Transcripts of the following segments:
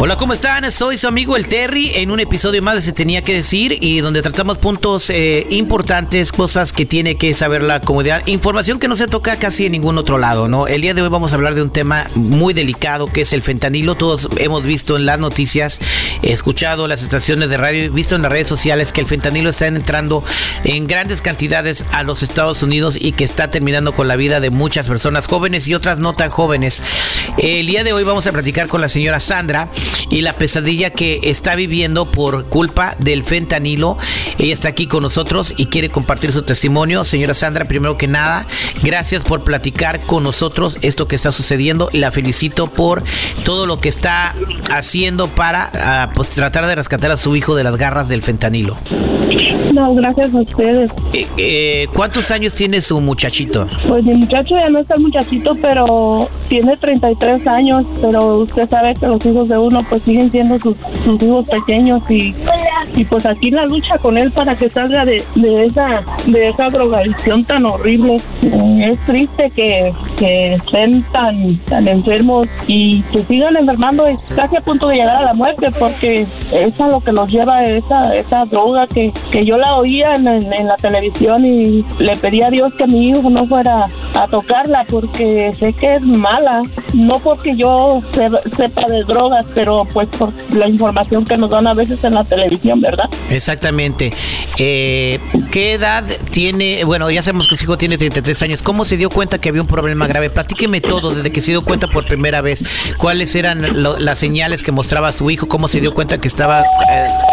Hola, ¿cómo están? Soy su amigo el Terry en un episodio más de Se Tenía que Decir y donde tratamos puntos eh, importantes, cosas que tiene que saber la comunidad, información que no se toca casi en ningún otro lado, ¿no? El día de hoy vamos a hablar de un tema muy delicado que es el fentanilo. Todos hemos visto en las noticias, escuchado las estaciones de radio, visto en las redes sociales que el fentanilo está entrando en grandes cantidades a los Estados Unidos y que está terminando con la vida de muchas personas jóvenes y otras no tan jóvenes. El día de hoy vamos a platicar con la señora Sandra y la pesadilla que está viviendo por culpa del fentanilo. Ella está aquí con nosotros y quiere compartir su testimonio. Señora Sandra, primero que nada, gracias por platicar con nosotros esto que está sucediendo y la felicito por todo lo que está haciendo para ah, pues, tratar de rescatar a su hijo de las garras del fentanilo. No, gracias a ustedes. Eh, eh, ¿Cuántos años tiene su muchachito? Pues mi muchacho ya no está muchachito, pero tiene 33 años, pero usted sabe que los hijos de uno pues siguen siendo sus, sus hijos pequeños y, y pues aquí la lucha con él para que salga de, esa de esa drogadicción tan horrible. Es triste que, que estén tan, tan enfermos y que sigan enfermando casi a punto de llegar a la muerte porque es a lo que nos lleva esa, esa droga que, que yo la oía en, la televisión y le pedí a Dios que mi hijo no fuera a tocarla porque sé que es mala, no porque yo se- sepa de drogas, pero pues por la información que nos dan a veces en la televisión, ¿verdad? Exactamente. Eh, ¿Qué edad tiene? Bueno, ya sabemos que su hijo tiene 33 años. ¿Cómo se dio cuenta que había un problema grave? Platíqueme todo desde que se dio cuenta por primera vez. ¿Cuáles eran lo- las señales que mostraba su hijo? ¿Cómo se dio cuenta que estaba eh,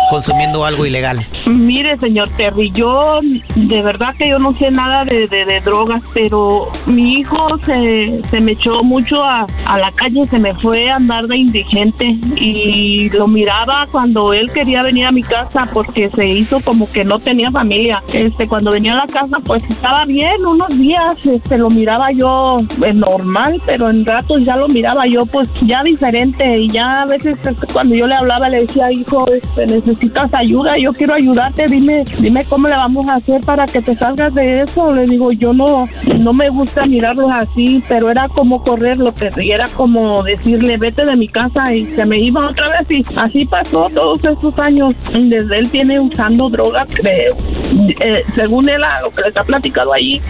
consumiendo algo ilegal? Mire, señor Terry, yo de verdad que yo no sé nada de, drogas, pero mi hijo se, se me echó mucho a, la calle, se me fue a andar de indigente y lo miraba cuando él quería venir a mi casa porque se hizo como que no tenía familia. Este, cuando venía a la casa, pues estaba bien unos días, este, lo miraba yo eh, normal, pero en ratos ya lo miraba yo pues ya diferente y ya a veces este, cuando yo le hablaba le decía, hijo, este, necesitas ayuda, yo quiero ayudarte, dime, dime cómo le vamos a hacer para que te salgas de eso. Le digo, yo no, no me gusta mirarlos así, pero era como correr lo que y era como decirle, vete de mi casa y se me iba otra vez y así pasó todos estos años. Desde él tiene usando drogas, creo. Eh, según él, lo que les ha platicado ahí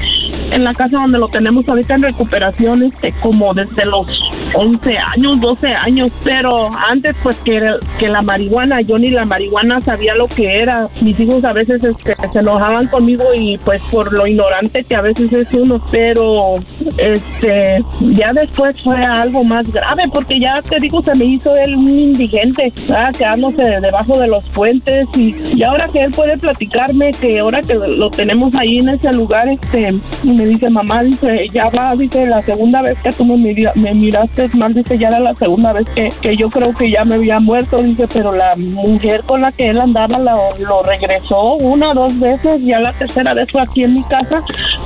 en la casa donde lo tenemos ahorita en recuperación, este, como desde los 11 años, 12 años, pero antes pues que, que la marihuana, yo ni la marihuana sabía lo que era. Mis hijos a veces este, se enojaban conmigo y pues por lo ignorante que a veces es uno, pero este ya después fue algo más grave porque ya te digo, se me hizo él un indigente, ¿verdad? quedándose debajo de los puentes y, y ahora que él puede platicarme que ahora que lo tenemos ahí en ese lugar, este, y me dice, mamá, dice, ya va, dice, la segunda vez que tú me, me miraste mal, dice, ya era la segunda vez que, que yo creo que ya me había muerto, dice, pero la mujer con que él andaba lo, lo regresó una, dos veces, ya la tercera vez fue aquí en mi casa,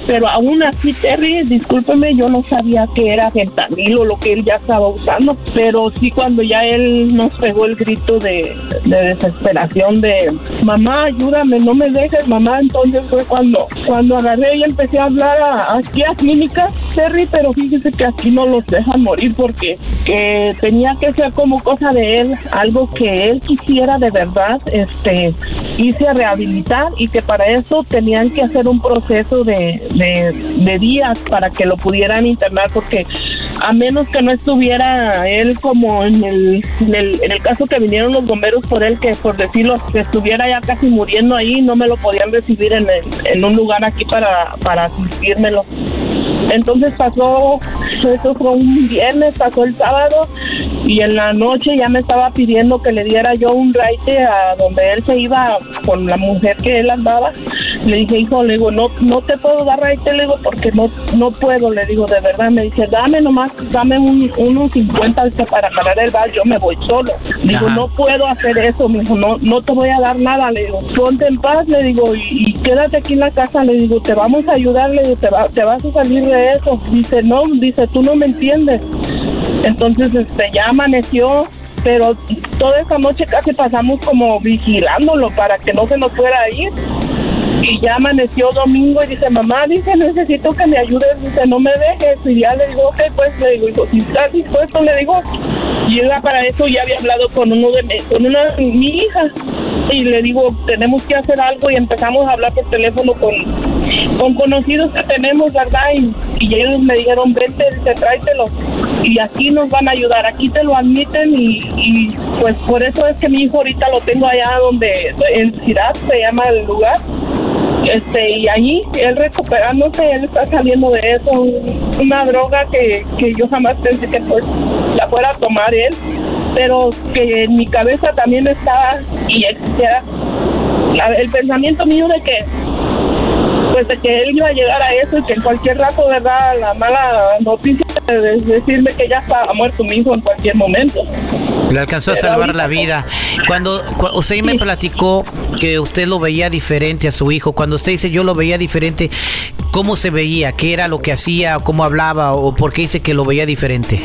pero aún así, Terry, discúlpeme, yo no sabía que era fentanilo lo que él ya estaba usando, pero sí cuando ya él nos pegó el grito de, de desesperación de, mamá, ayúdame, no me dejes, mamá, entonces fue cuando, cuando agarré y empecé a hablar a- aquí a clínicas, Terry, pero fíjese que aquí no los dejan morir porque que tenía que ser como cosa de él, algo que él quisiera de verdad, este, irse a rehabilitar y que para eso tenían que hacer un proceso de, de, días para que lo pudieran internar porque a menos que no estuviera él como en el, en el, en el caso que vinieron los bomberos por él, que por decirlo, que estuviera ya casi muriendo ahí, no me lo podían recibir en, el- en un lugar aquí para, para asistírmelo. Entonces pasó, eso fue un viernes, pasó el sábado y en la noche ya me estaba pidiendo que le diera yo un raite a donde él se iba con la mujer que él andaba. Le dije, hijo, le digo, no, no te puedo dar raite, le digo, porque no, no puedo, le digo, de verdad. Me dice, dame nomás, dame un, unos 50 este, para pagar el bar, yo me voy solo. Le digo, Ajá. no puedo hacer eso, me dijo, no, no te voy a dar nada, le digo, ponte en paz, le digo, y, y quédate aquí en la casa, le digo, te vamos a ayudar, le digo, te, va- te vas a salir de eso. Dice, no, dice, tú no me entiendes. Entonces, este, ya amaneció, pero toda esa noche casi pasamos como vigilándolo para que no se nos fuera a ir. Y ya amaneció domingo y dice, mamá, dice, necesito que me ayudes, dice, no me dejes. Y ya le digo, ok, pues le digo, hijo, si estás dispuesto, le digo. Y ella para eso ya había hablado con uno de con una mi hija. Y le digo, tenemos que hacer algo y empezamos a hablar por teléfono con, con conocidos que tenemos, ¿verdad? Y, y ellos me dijeron, vente, dice, tráetelo. Y aquí nos van a ayudar, aquí te lo admiten y, y pues por eso es que mi hijo ahorita lo tengo allá donde, en Ciudad, se llama el lugar este y ahí él recuperándose él está saliendo de eso una droga que, que yo jamás pensé que pues la fuera a tomar él pero que en mi cabeza también estaba y existiera la- el pensamiento mío de que pues de que él iba a llegar a eso y que en cualquier rato verdad la mala noticia de decirme que ya estaba muerto mi hijo en cualquier momento. Le alcanzó a salvar la vida. Cuando, cu- usted me platicó que usted lo veía diferente a su hijo, cuando usted dice yo lo veía diferente, ¿cómo se veía? ¿Qué era lo que hacía? ¿Cómo hablaba? ¿O por qué dice que lo veía diferente?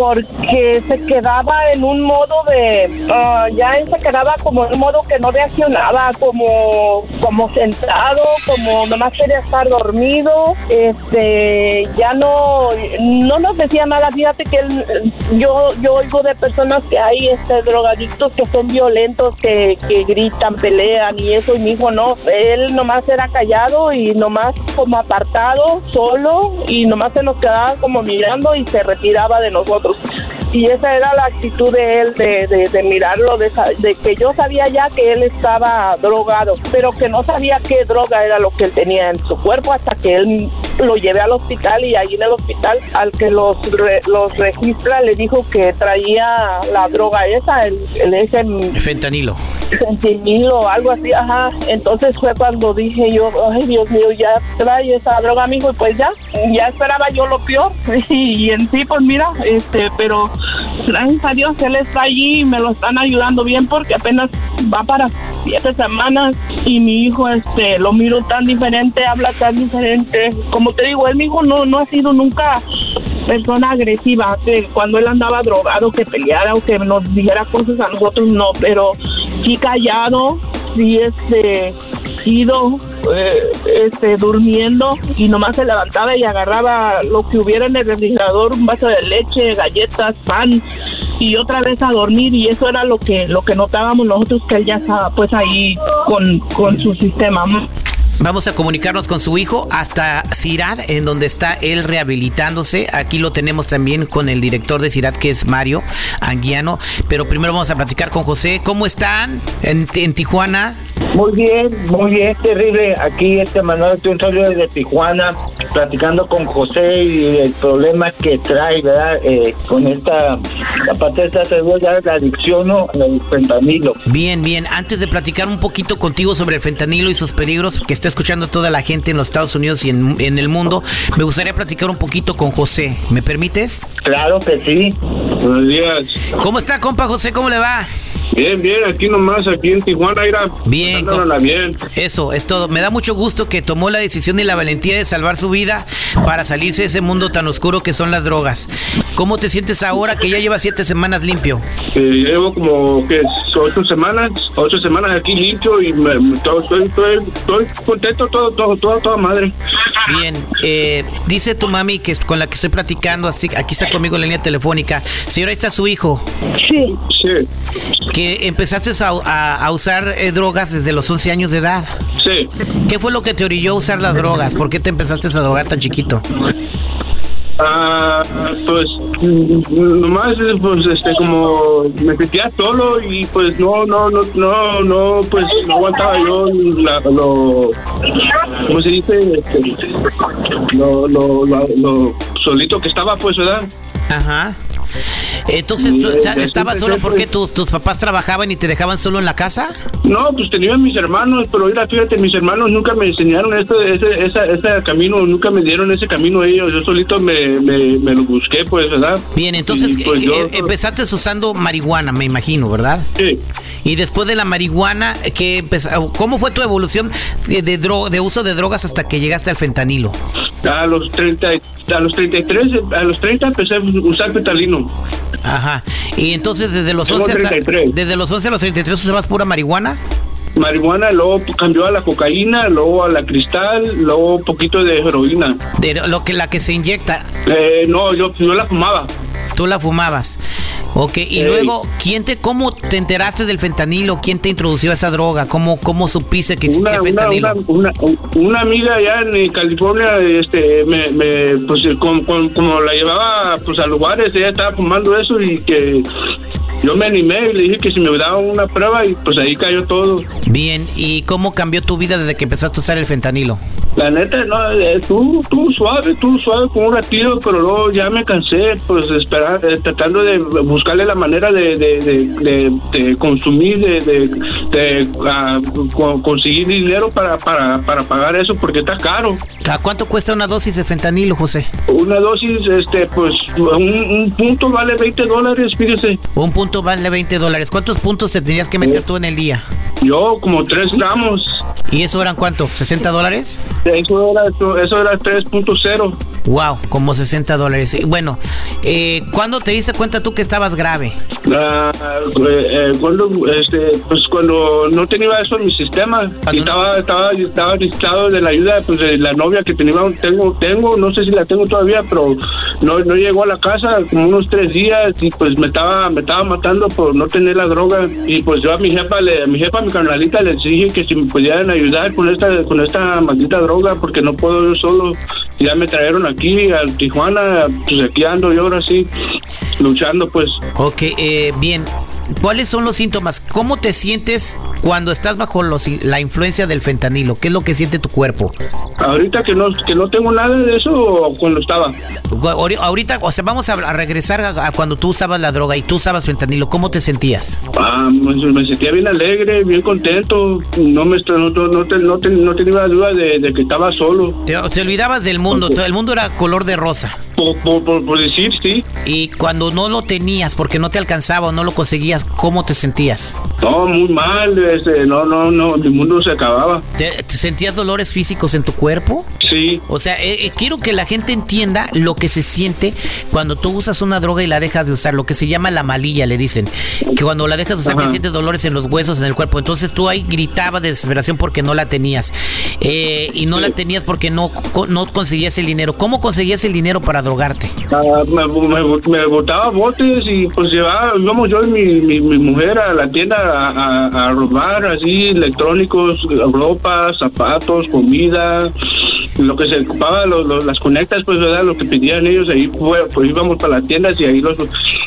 porque se quedaba en un modo de ah, ya se quedaba como en un modo que no reaccionaba como como sentado como nomás quería estar dormido este ya no no nos decía nada fíjate que él, yo yo oigo de personas que hay este drogadictos que son violentos que, que gritan pelean y eso y mi hijo no él nomás era callado y nomás como apartado solo y nomás se nos quedaba como mirando y se retiraba de nosotros. Y esa era la actitud de él de, de, de mirarlo de, de que yo sabía ya que él estaba drogado pero que no sabía qué droga era lo que él tenía en su cuerpo hasta que él lo llevé al hospital y ahí en el hospital al que los re- los registra le dijo que traía la droga esa el, el ese Fentanilo. centinilo o algo así, ajá. Entonces fue cuando dije yo, ay Dios mío, ya trae esa droga, amigo, y pues ya, ya esperaba yo lo peor. Y, en sí, pues mira, este, pero gracias a Dios él está allí y me lo están ayudando bien porque apenas va para siete semanas y mi hijo, este, lo miro tan diferente, habla tan diferente. Como te digo, él mi hijo no, no ha sido nunca persona agresiva, cuando él andaba drogado, que peleara o que nos dijera cosas a nosotros, no, pero sí callado, sí este, ido, eh, este, durmiendo y nomás se levantaba y agarraba lo que hubiera en el refrigerador, un vaso de leche, galletas, pan y otra vez a dormir y eso era lo que lo que notábamos nosotros que él ya estaba pues ahí con, con su sistema. Vamos a comunicarnos con su hijo hasta Cirat, en donde está él rehabilitándose. Aquí lo tenemos también con el director de Cirat, que es Mario Anguiano. Pero primero vamos a platicar con José. ¿Cómo están en, en Tijuana? Muy bien, muy bien, terrible. Aquí este Manuel estoy un saludo desde Tijuana, platicando con José y el problema que trae, ¿verdad? Eh, con esta, aparte de esta ya la adicción ¿no? al fentanilo. Bien, bien. Antes de platicar un poquito contigo sobre el fentanilo y sus peligros que está escuchando toda la gente en los Estados Unidos y en, en el mundo, me gustaría platicar un poquito con José. ¿Me permites? Claro que sí. Buenos días. ¿Cómo está, compa José? ¿Cómo le va? Bien, bien, aquí nomás, aquí en Tijuana, irá. Bien, bien. Eso, es todo. Me da mucho gusto que tomó la decisión y la valentía de salvar su vida para salirse de ese mundo tan oscuro que son las drogas. ¿Cómo te sientes ahora que ya lleva siete semanas limpio? Eh, llevo como, que Ocho semanas, ocho semanas aquí limpio y me, estoy, estoy, estoy contento, todo, todo, todo, toda madre. Bien, eh, dice tu mami que es con la que estoy platicando, así, aquí está conmigo en la línea telefónica. Señora, ahí está su hijo, Sí, Sí, que empezaste a, a- a usar eh, drogas desde los 11 años de edad. sí. ¿Qué fue lo que te orilló a usar las drogas? ¿Por qué te empezaste a drogar tan chiquito? Ah, pues nomás pues este como me sentía solo y pues no no no no no pues no aguantaba yo la, lo cómo se dice Este, lo, lo, lo, lo solito que estaba pues verdad Ajá. Entonces, Y, ¿tú esta- después estabas solo porque tus, tus papás trabajaban y te dejaban solo en la casa? No, pues tenía mis hermanos, pero mira, fíjate, mis hermanos nunca me enseñaron este, ese, esa, ese camino, nunca me dieron ese camino ellos, yo solito me, me, me lo busqué, pues, ¿verdad? Bien, entonces Y, pues, eh, yo- eh, empezaste usando marihuana, me imagino, ¿verdad? Sí. Y después de la marihuana, ¿qué ¿cómo fue tu evolución de, de, dro- de uso de drogas hasta que llegaste al fentanilo? A los 30, y- a los 33, a los 30 empecé a usar petalino. Ajá. Y entonces desde los Tengo 11 hasta, 33. desde los 11 a los 33 usabas pura marihuana? Marihuana, luego cambió a la cocaína, luego a la cristal, luego un poquito de heroína. De lo que la que se inyecta, Eh, no, yo, yo la fumaba. tú la fumabas. Ok, y luego, ¿quién te, ¿cómo te enteraste del fentanilo? ¿Quién te introdució a esa droga? ¿Cómo, cómo supiste que existía Una, una, fentanilo? una, una, una amiga allá en California, este, me, me pues como, como, como la llevaba pues a lugares, ella estaba fumando eso y que yo me animé y le dije que si me daba una prueba y pues ahí cayó todo. Bien, ¿y cómo cambió tu vida desde que empezaste a usar el fentanilo? La neta, no, eh, tú, tú suave, tú suave con un ratito, pero luego ya me cansé, pues esperar, eh, tratando de buscarle la manera de, de, de, de- de consumir, de, ah, co- conseguir dinero para, para, para pagar eso, porque está caro. ¿A cuánto cuesta una dosis de fentanilo, José? Una dosis, este, pues, un, un punto vale 20 dólares, fíjese. Un punto vale 20 dólares. ¿Cuántos puntos te tenías que meter tú en el día? Yo, como 3 gramos. ¿Y eso eran cuánto? ¿60 dólares? Eso era, eso era 3.0. Wow, como 60 dólares. Bueno, eh, ¿cuándo te diste cuenta tú que estabas grave? Ah, eh, eh, cuando, este, pues cuando no tenía eso en mi sistema, y estaba, estaba, estaba necesitado de la ayuda pues, de la novia que tenía, tengo, tengo, no sé si la tengo todavía, pero no, no llegó a la casa como unos tres días y pues me estaba, me estaba matando por no tener la droga y pues yo a mi jefa, le, a mi jefa, a mi carnalita les dije que si me pudieran ayudar con esta, con esta maldita droga porque no puedo yo solo. Ya me trajeron aquí a Tijuana, pues aquí ando yo ahora sí, luchando pues. Ok, eh, bien. ¿Cuáles son los síntomas? ¿Cómo te sientes cuando estás bajo los- la influencia del fentanilo? ¿Qué es lo que siente tu cuerpo? Ahorita que no, que no tengo nada de eso, cuando estaba. Ahori- Ahorita, o sea, vamos a, regresar a, a cuando tú usabas la droga y tú usabas fentanilo. ¿Cómo te sentías? Ah, me sentía bien alegre, bien contento. No me no, no, no, te- no, te- no tenía duda de, de que estaba solo. Te, te olvidabas del mundo. todo El mundo era color de rosa. Por, por, por, por decir, sí. Y cuando no lo tenías porque no te alcanzaba o no lo conseguías, ¿cómo te sentías? No, muy mal. Este, no, no, no. Mi mundo se acababa. ¿Te, te sentías dolores físicos en tu cuerpo? Sí. O sea, eh, eh, quiero que la gente entienda lo que se siente cuando tú usas una droga y la dejas de usar, lo que se llama la malilla, le dicen. Que cuando la dejas de usar, que Ajá. sientes dolores en los huesos, en el cuerpo. Entonces tú ahí gritabas de desesperación porque no la tenías. Eh, y no la tenías porque no, no conseguías el dinero. ¿Cómo conseguías el dinero para drogarte? Ah, me, me, me botaba botes y pues llevaba, íbamos yo y mi, mi, mi mujer a la tienda a, a, a robar así electrónicos, ropa, zapatos, comida, lo que se ocupaba, los, los- las conectas, pues verdad, lo que pedían ellos, ahí fue, pues íbamos para las tiendas y ahí los,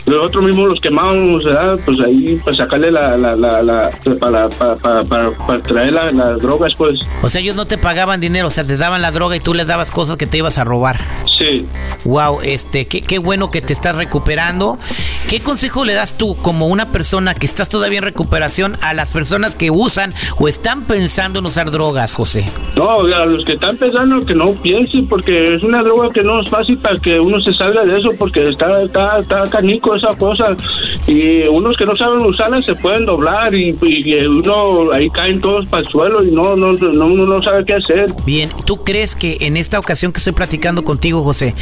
nosotros mismos los quemábamos, ¿verdad? Pues ahí pues sacarle la, la, la, la para, para, para, para, para traer la- las drogas, pues O sea, ellos no te pagaban dinero, o sea, te daban la droga y tú les dabas cosas que te ibas a robar. sí. Wow, este, qué, qué bueno que te estás recuperando. ¿Qué consejo le das tú como una persona que estás todavía en recuperación a las personas que usan o están pensando en usar drogas, José? No, a los que están pensando que no piensen, porque es una droga que no es fácil para que uno se salga de eso, porque está, está, está canico esa cosa. Y unos que no saben usarla se pueden doblar y, y uno ahí caen todos para el suelo y no, no, no, uno no sabe qué hacer. Bien, ¿tú crees que en esta ocasión que estoy platicando contigo, José,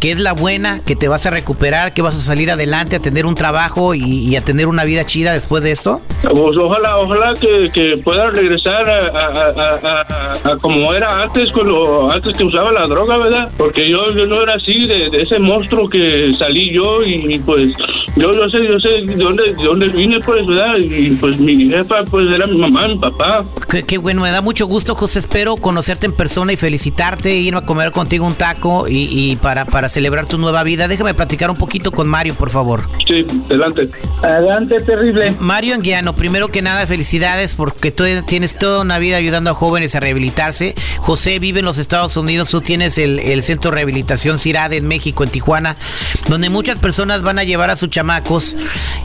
que es la buena, que te vas a recuperar, que vas a salir adelante, a tener un trabajo y, y a tener una vida chida después de esto? Pues ojalá, ojalá que, que pueda regresar a, a- a- a- a como era antes, cuando antes que usaba la droga, ¿verdad? Porque yo, yo no era así, de, ese monstruo que salí yo y, pues yo, yo sé, yo sé de dónde, de dónde vine, pues, ¿verdad? Y pues mi jefa, pues era mi mamá, mi papá. Qué, qué bueno, me da mucho gusto, José. Espero conocerte en persona y felicitarte, irme a comer contigo un taco y, y para, para celebrar tu nueva vida. Déjame platicar un poquito con Mario, por favor. Sí, adelante. Adelante, terrible. Mario Anguiano, primero que nada, felicidades porque tú tienes toda una vida ayudando a jóvenes a rehabilitarse. José vive en los Estados Unidos, tú tienes el, el Centro de Rehabilitación CIRAD en México, en Tijuana, donde muchas personas van a llevar a sus chamacos chamacos,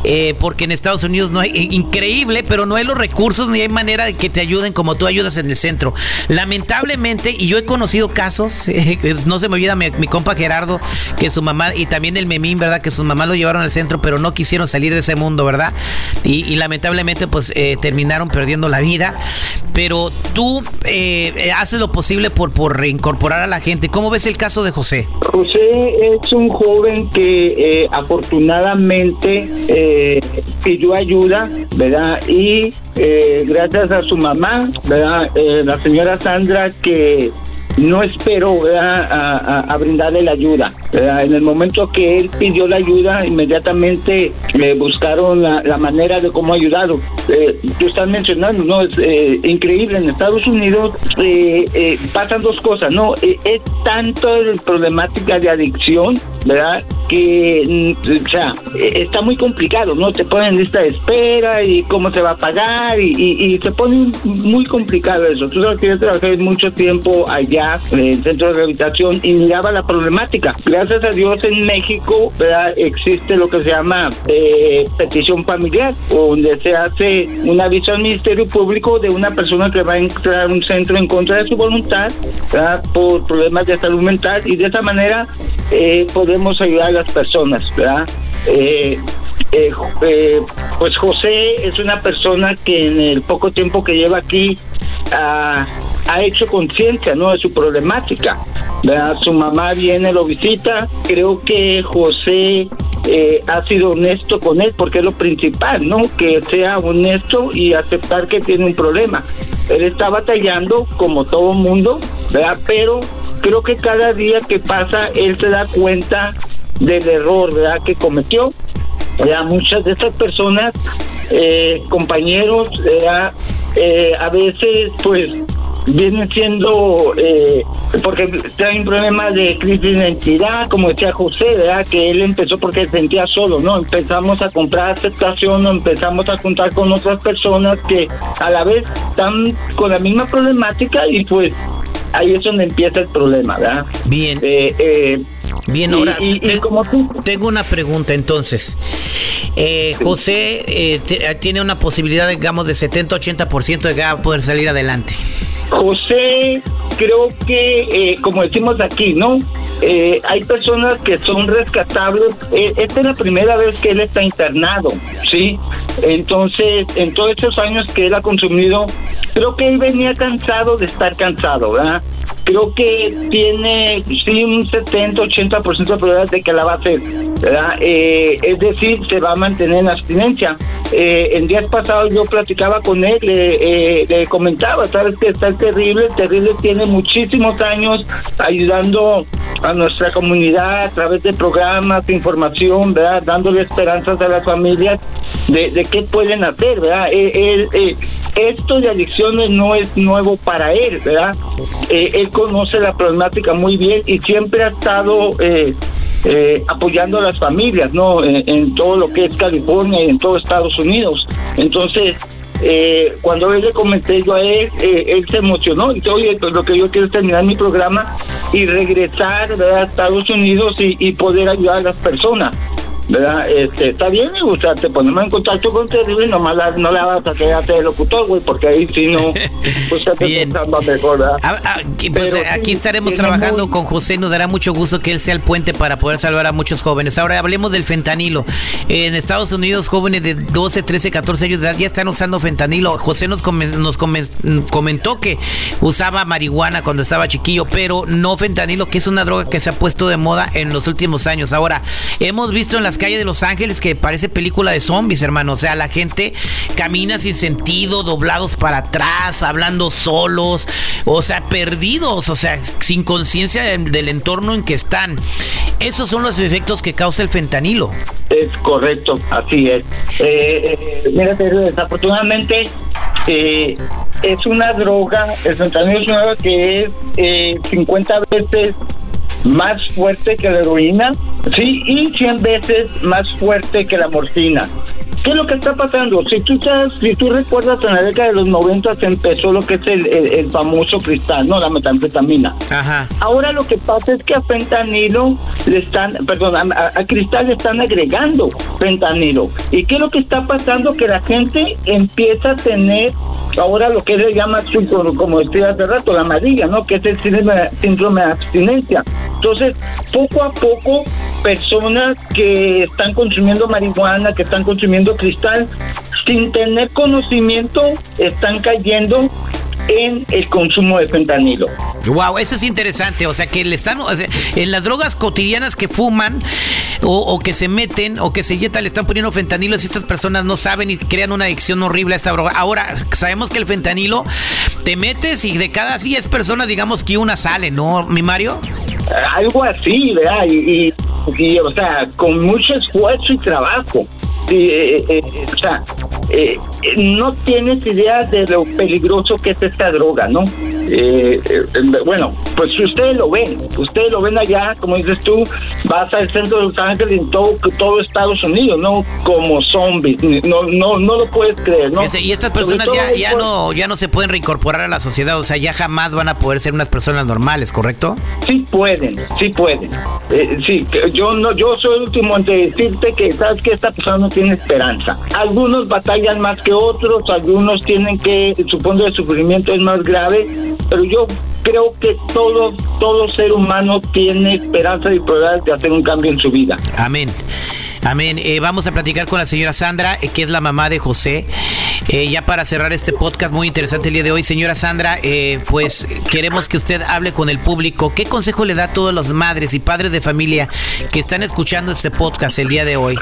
eh, porque en Estados Unidos no hay, eh, increíble, pero no hay los recursos ni hay manera de que te ayuden como tú ayudas en el centro. Lamentablemente, y yo he conocido casos, no se me olvida mi, mi compa Gerardo, que su mamá, y también el Memín, ¿verdad? Que sus mamás lo llevaron al centro, pero no quisieron salir de ese mundo, ¿verdad? Y, lamentablemente, pues eh, terminaron perdiendo la vida. Pero tú haces lo posible por, por reincorporar a la gente. ¿Cómo ves el caso de José? José es un joven que afortunadamente eh, pidió ayuda, ¿verdad? Y eh, gracias a su mamá, ¿verdad? Eh, la señora Sandra, que no esperó a, brindarle la ayuda. En el momento que él pidió la ayuda, inmediatamente le buscaron la, manera de cómo ayudarlo. Eh, tú estás mencionando, ¿no? Es eh, increíble. En Estados Unidos eh, pasan dos cosas, ¿no? es tanto la problemática de adicción, ¿verdad? Que, mm, o sea, está muy complicado, ¿no? Te ponen lista de espera y cómo se va a pagar y, y, se pone muy complicado eso. Tú sabes que yo trabajé mucho tiempo allá en el centro de rehabilitación y miraba la problemática. Gracias a Dios en México existe lo que se llama eh, petición familiar, donde se hace un aviso al Ministerio Público de una persona que va a entrar a un centro en contra de su voluntad por problemas de salud mental y de esa manera eh, podemos ayudar a las personas. ¿verdad? Eh, pues José es una persona que en el poco tiempo que lleva aquí ha, ha hecho conciencia ¿no? de su problemática. Su mamá viene, lo visita. Creo que José eh, ha sido honesto con él porque es lo principal, ¿no? Que sea honesto y aceptar que tiene un problema. Él está batallando como todo mundo, ¿verdad? Pero creo que cada día que pasa él se da cuenta del error, ¿verdad? Que cometió. ¿verdad? Muchas de estas personas, eh, compañeros, eh, a veces pues viene siendo eh, porque trae un problema de crisis de identidad, como decía José, ¿verdad? que él empezó porque se sentía solo, ¿no? Empezamos a comprar aceptación, empezamos a contar con otras personas que a la vez están con la misma problemática y pues ahí es donde empieza el problema, ¿verdad? Bien. Eh, eh, Bien, ahora tengo una pregunta entonces. Eh, José tiene una posibilidad, digamos, de 70-80% de poder salir adelante. José, creo que, eh, como decimos aquí, ¿no? Eh, hay personas que son rescatables. Eh, esta es la primera vez que él está internado, ¿sí? Entonces, en todos esos años que él ha consumido, creo que él venía cansado de estar cansado, ¿verdad? creo que tiene sí un 70-80% de probabilidades de que la va a hacer, ¿verdad? Eh, es decir, se va a mantener en abstinencia. Eh, en días pasados yo platicaba con él, le, eh, le comentaba, sabes que está terrible, terrible tiene muchísimos años ayudando a nuestra comunidad a través de programas, de información, ¿verdad? Dándole esperanzas a las familias de, de qué pueden hacer, ¿verdad? Él, esto de adicciones no es nuevo para él, ¿verdad? Eh, él conoce la problemática muy bien y siempre ha estado eh, eh, apoyando a las familias, ¿no? En, todo lo que es California y en todo Estados Unidos. Entonces, cuando él le comenté yo a él, él se emocionó y dijo, oye, pues lo que yo quiero es terminar mi programa y regresar a Estados Unidos y, y poder ayudar a las personas. ¿Verdad? Este, está bien, me gusta, te ponemos en contacto con Terrible, nomás la, no le vas a quedarte de locutor, güey, porque ahí sí no, pues te bien. mejor, ¿verdad? Ah, ah, pues, aquí estaremos trabajando con José, nos dará mucho gusto que él sea el puente para poder salvar a muchos jóvenes. Ahora hablemos del fentanilo. En Estados Unidos, jóvenes de 12, 13, 14 años de edad ya están usando fentanilo. José nos, nos comentó que usaba marihuana cuando estaba chiquillo, pero no fentanilo, que es una droga que se ha puesto de moda en los últimos años. Ahora, hemos visto en las calles de Los Ángeles que parece película de zombies, hermano. O sea, la gente camina sin sentido, doblados para atrás, hablando solos, o sea, perdidos, o sea, sin conciencia del, entorno en que están. Esos son los efectos que causa el fentanilo. Es correcto, así es. Eh, eh, mira, desafortunadamente eh, es una droga, el fentanilo es una droga que es 50 veces más fuerte que la heroína, sí, y 100 veces más fuerte que la morfina. ¿Qué es lo que está pasando? Si tú sabes, si tú recuerdas en la década de los 90 se empezó lo que es el, el, famoso cristal, no la metanfetamina. Ajá. Ahora lo que pasa es que a fentanilo le están, perdón, a, a, cristal le están agregando fentanilo. ¿Y qué es lo que está pasando? Que la gente empieza a tener ahora lo que se llama, como decía hace rato, la amarilla, ¿no? Que es el síndrome de abstinencia. Entonces, poco a poco, personas que están consumiendo marihuana, que están consumiendo cristal, sin tener conocimiento, están cayendo en el consumo de fentanilo. Wow, eso es interesante. O sea, que le están en las drogas cotidianas que fuman o, que se meten o que se inyectan, le están poniendo fentanilo. Si estas personas no saben y crean una adicción horrible a esta droga. Ahora, sabemos que el fentanilo te metes y de cada 10 personas, digamos que una sale, ¿no, mi Mario? Algo así, ¿verdad? Y, y o sea, con mucho esfuerzo y trabajo. Eh, eh, o sea, eh, no tienes idea de lo peligroso que es esta droga, ¿no? Bueno, pues si ustedes lo ven, ustedes lo ven allá, como dices tú, vas al centro de Los Ángeles en todo, todo Estados Unidos, ¿no? Como zombies, no, no, no lo puedes creer, ¿no? Y estas personas ya, ya no, ya no se pueden reincorporar a la sociedad, o sea, ya jamás van a poder ser unas personas normales, ¿correcto? Sí pueden, sí pueden. sí, yo no, yo soy el último en decirte que sabes que esta persona no tiene esperanza. Algunos batallan más que otros, algunos tienen que, su punto de sufrimiento es más grave, pero yo creo que todo, todo ser humano tiene esperanza y probabilidad de hacer un cambio en su vida. Amén. Amén. Eh, vamos a platicar con la señora Sandra, eh, que es la mamá de José. Eh, ya para cerrar este podcast muy interesante el día de hoy, señora Sandra, pues queremos que usted hable con el público. ¿Qué consejo le da a todas las madres y padres de familia que están escuchando este podcast el día de hoy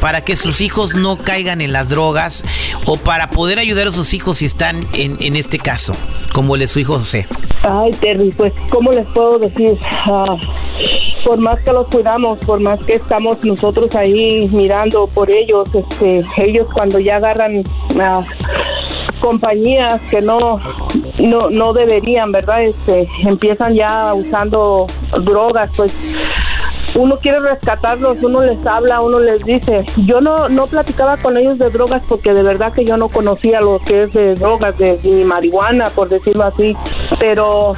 para que sus hijos no caigan en las drogas o para poder ayudar a sus hijos si están en, en este caso, como el de su hijo José? Ay, Terry, pues, ¿cómo les puedo decir? Ah, por más que los cuidamos, por más que estamos nosotros ahí mirando por ellos, este, ellos cuando ya agarran a compañías que no, no, no deberían, ¿verdad? Este, empiezan ya usando drogas, pues uno quiere rescatarlos, uno les habla, uno les dice. Yo no, no platicaba con ellos de drogas porque de verdad que yo no conocía lo que es de drogas, de, de marihuana, por decirlo así. Pero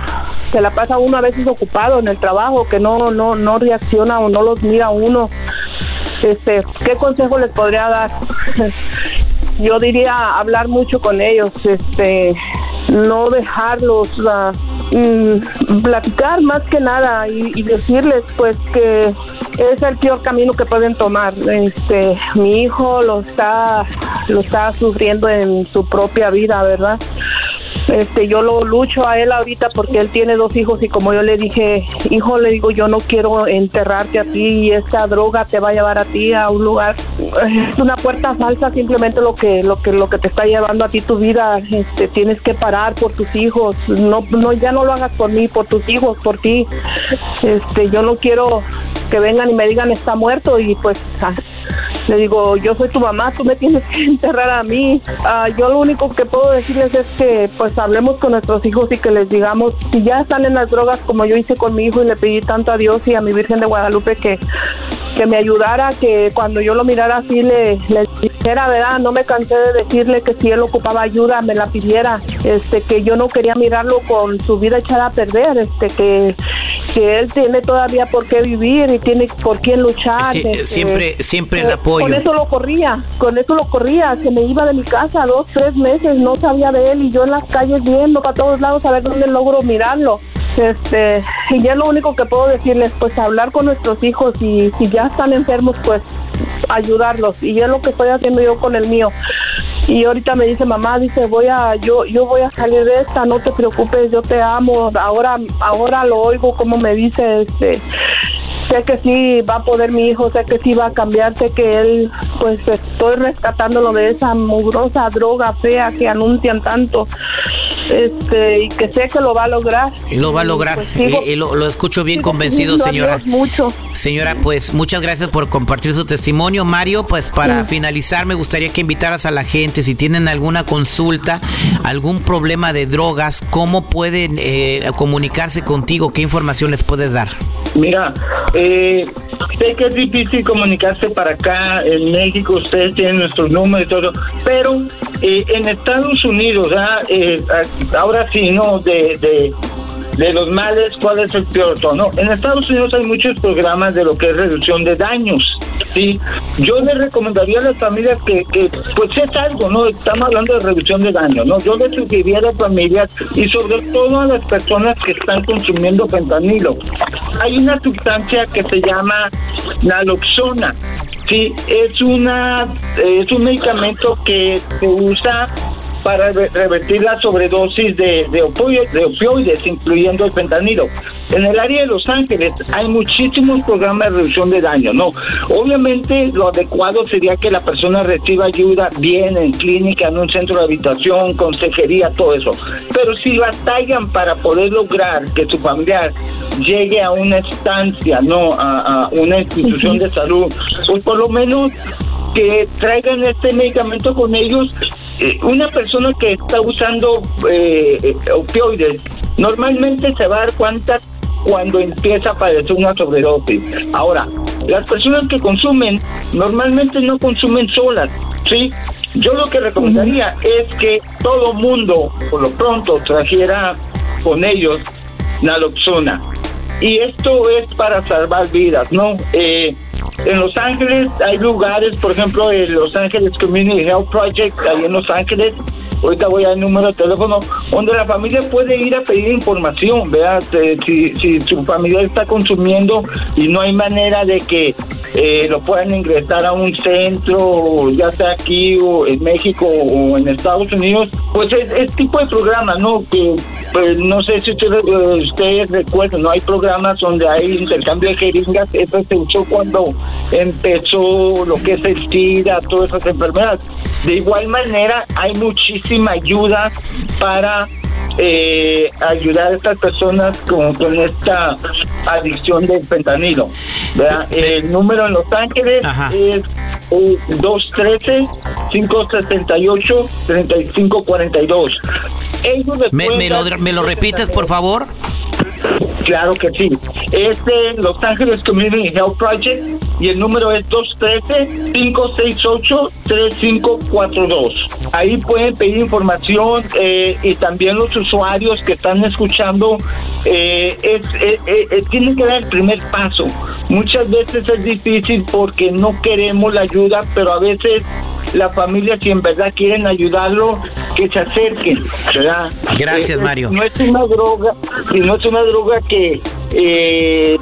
se la pasa uno a veces ocupado en el trabajo, que no, no, no reacciona o no los mira uno. Este, ¿qué consejo les podría dar? Yo diría hablar mucho con ellos, este, no dejarlos uh, platicar más que nada y, decirles pues que es el peor camino que pueden tomar. Este, mi hijo lo está, lo está sufriendo en su propia vida, ¿verdad? Este, yo lo lucho a él ahorita porque él tiene dos hijos y como yo le dije, hijo, le digo, yo no quiero enterrarte a ti y esta droga te va a llevar a ti a un lugar, es una puerta falsa simplemente lo que, lo que, lo que te está llevando a ti tu vida, este, tienes que parar por tus hijos, no, no, ya no lo hagas por mí, por tus hijos, por ti, este, yo no quiero que vengan y me digan está muerto y pues ah, le digo, yo soy tu mamá, tú me tienes que enterrar a mí. Ah, yo lo único que puedo decirles es que pues hablemos con nuestros hijos y que les digamos, si ya están en las drogas como yo hice con mi hijo y le pedí tanto a Dios y a mi Virgen de Guadalupe que, que me ayudara, que cuando yo lo mirara así le, le dijera, ¿verdad? No me cansé de decirle que si él ocupaba ayuda me la pidiera, este, que yo no quería mirarlo con su vida echada a perder, este, que que él tiene todavía por qué vivir y tiene por quién luchar. Este, siempre, siempre el apoyo. Con eso lo corría, con eso lo corría, se me iba de mi casa dos, tres meses, no sabía de él y yo en las calles viendo para todos lados a ver dónde logro mirarlo. Este, y ya lo único que puedo decirles, pues hablar con nuestros hijos y si ya están enfermos, pues ayudarlos. Y es lo que estoy haciendo yo con el mío y ahorita me dice mamá dice voy a yo yo voy a salir de esta no te preocupes yo te amo ahora ahora lo oigo como me dice este sé que sí va a poder mi hijo sé que sí va a cambiar sé que él pues estoy rescatándolo de esa mugrosa droga fea que anuncian tanto este y que sé que lo va a lograr. Y lo va a lograr. Pues, y, lo, escucho bien convencido señora. mucho. Señora pues muchas gracias por compartir su testimonio. Mario pues para finalizar me gustaría que invitaras a la gente si tienen alguna consulta algún problema de drogas cómo pueden eh, comunicarse contigo qué información les puedes dar Mira, eh, sé que es difícil comunicarse para acá, en México ustedes tienen nuestros números y todo, pero eh, en Estados Unidos, ¿ah? eh, ahora sí, ¿no? De, de, de los males, ¿cuál es el peor tono? En Estados Unidos hay muchos programas de lo que es reducción de daños. Sí, yo le recomendaría a las familias que, que, pues es algo, ¿no? Estamos hablando de reducción de daños, ¿no? Yo le sugeriría a las familias y sobre todo a las personas que están consumiendo fentanilo. Hay una sustancia que se llama naloxona. Sí, es una es un medicamento que se usa para re- revertir la sobredosis de, de, opioides, de opioides, incluyendo el fentanilo. En el área de Los Ángeles hay muchísimos programas de reducción de daño, ¿no? Obviamente lo adecuado sería que la persona reciba ayuda bien en clínica, en un centro de habitación, consejería, todo eso. Pero si batallan para poder lograr que su familiar llegue a una estancia, no a, a una institución de salud, pues por lo menos que traigan este medicamento con ellos. Eh, una persona que está usando eh, eh, opioides normalmente se va a dar cuenta cuando empieza a padecer una sobredosis. Ahora, las personas que consumen normalmente no consumen solas, ¿sí? Yo lo que recomendaría es que todo mundo, por lo pronto, trajera con ellos naloxona. Y esto es para salvar vidas, ¿no? Eh, en Los Ángeles hay lugares, por ejemplo, el Los Ángeles Community Health Project, ahí en Los Ángeles, ahorita voy al número de teléfono, donde la familia puede ir a pedir información, ¿verdad? Eh, Si, si su familia está consumiendo y no hay manera de que eh, lo puedan ingresar a un centro, ya sea aquí o en México o en Estados Unidos, pues es, es tipo de programa, ¿no? Que pues no sé si ustedes, eh, ustedes recuerdan, no hay programas donde hay intercambio de jeringas, eso se usó cuando empezó lo que es el SIDA, todas esas enfermedades. De igual manera, hay muchísima ayuda para eh, ayudar a estas personas con, con esta adicción del fentanilo. ¿verdad? El número en Los Ángeles Ajá. es eh, 213-568-3542. Ellos les ¿Me, me lo, ¿Me lo repites, por favor? Claro que sí. Es de Los Ángeles Community Health Project y el número es 213-568-3542. Ahí pueden pedir información eh, y también los usuarios que están escuchando eh, es, eh, eh, eh, tienen que dar el primer paso. Muchas veces es difícil porque no queremos la ayuda, pero a veces la familia, si en verdad quieren ayudarlo, que se acerquen. ¿verdad? Gracias, Mario. No es una droga, y no es una droga que, eh,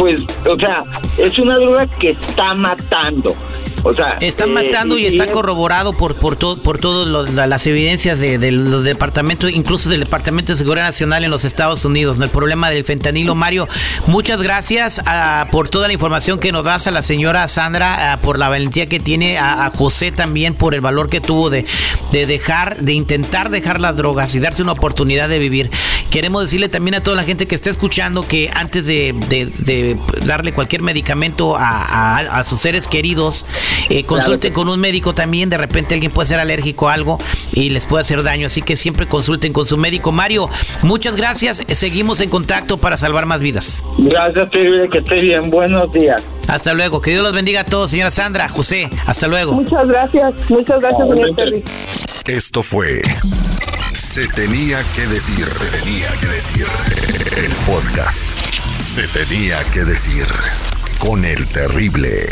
pues, o sea, es una droga que está matando. O sea, Están eh, matando y está es- corroborado por por todo por todas las evidencias de, de los departamentos, incluso del Departamento de Seguridad Nacional en los Estados Unidos, el problema del fentanilo. Mario, muchas gracias ah, por toda la información que nos das a la señora Sandra, ah, por la valentía que tiene, a, a José también por el valor que tuvo de, de dejar, de intentar dejar las drogas y darse una oportunidad de vivir. Queremos decirle también a toda la gente que está escuchando que antes de, de- de darle cualquier medicamento a, a- a sus seres queridos, eh, consulten con un médico también. De repente alguien puede ser alérgico a algo y les puede hacer daño. Así que siempre consulten con su médico. Mario, muchas gracias. Seguimos en contacto para salvar más vidas. Gracias, que esté bien. Buenos días. Hasta luego. Que Dios los bendiga a todos, señora Sandra, José. Hasta luego. Muchas gracias, muchas gracias, señor Terry. Esto fue Se tenía que decir. Se tenía que decir. El podcast. Se tenía que decir. Con el terrible.